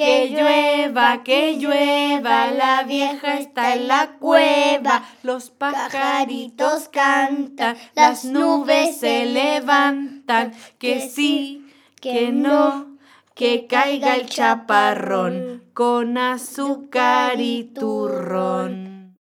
Que llueva, que llueva, la vieja está en la cueva. Los pajaritos cantan, las nubes se levantan. Que sí, que no, que caiga el chaparrón con azúcar y turrón.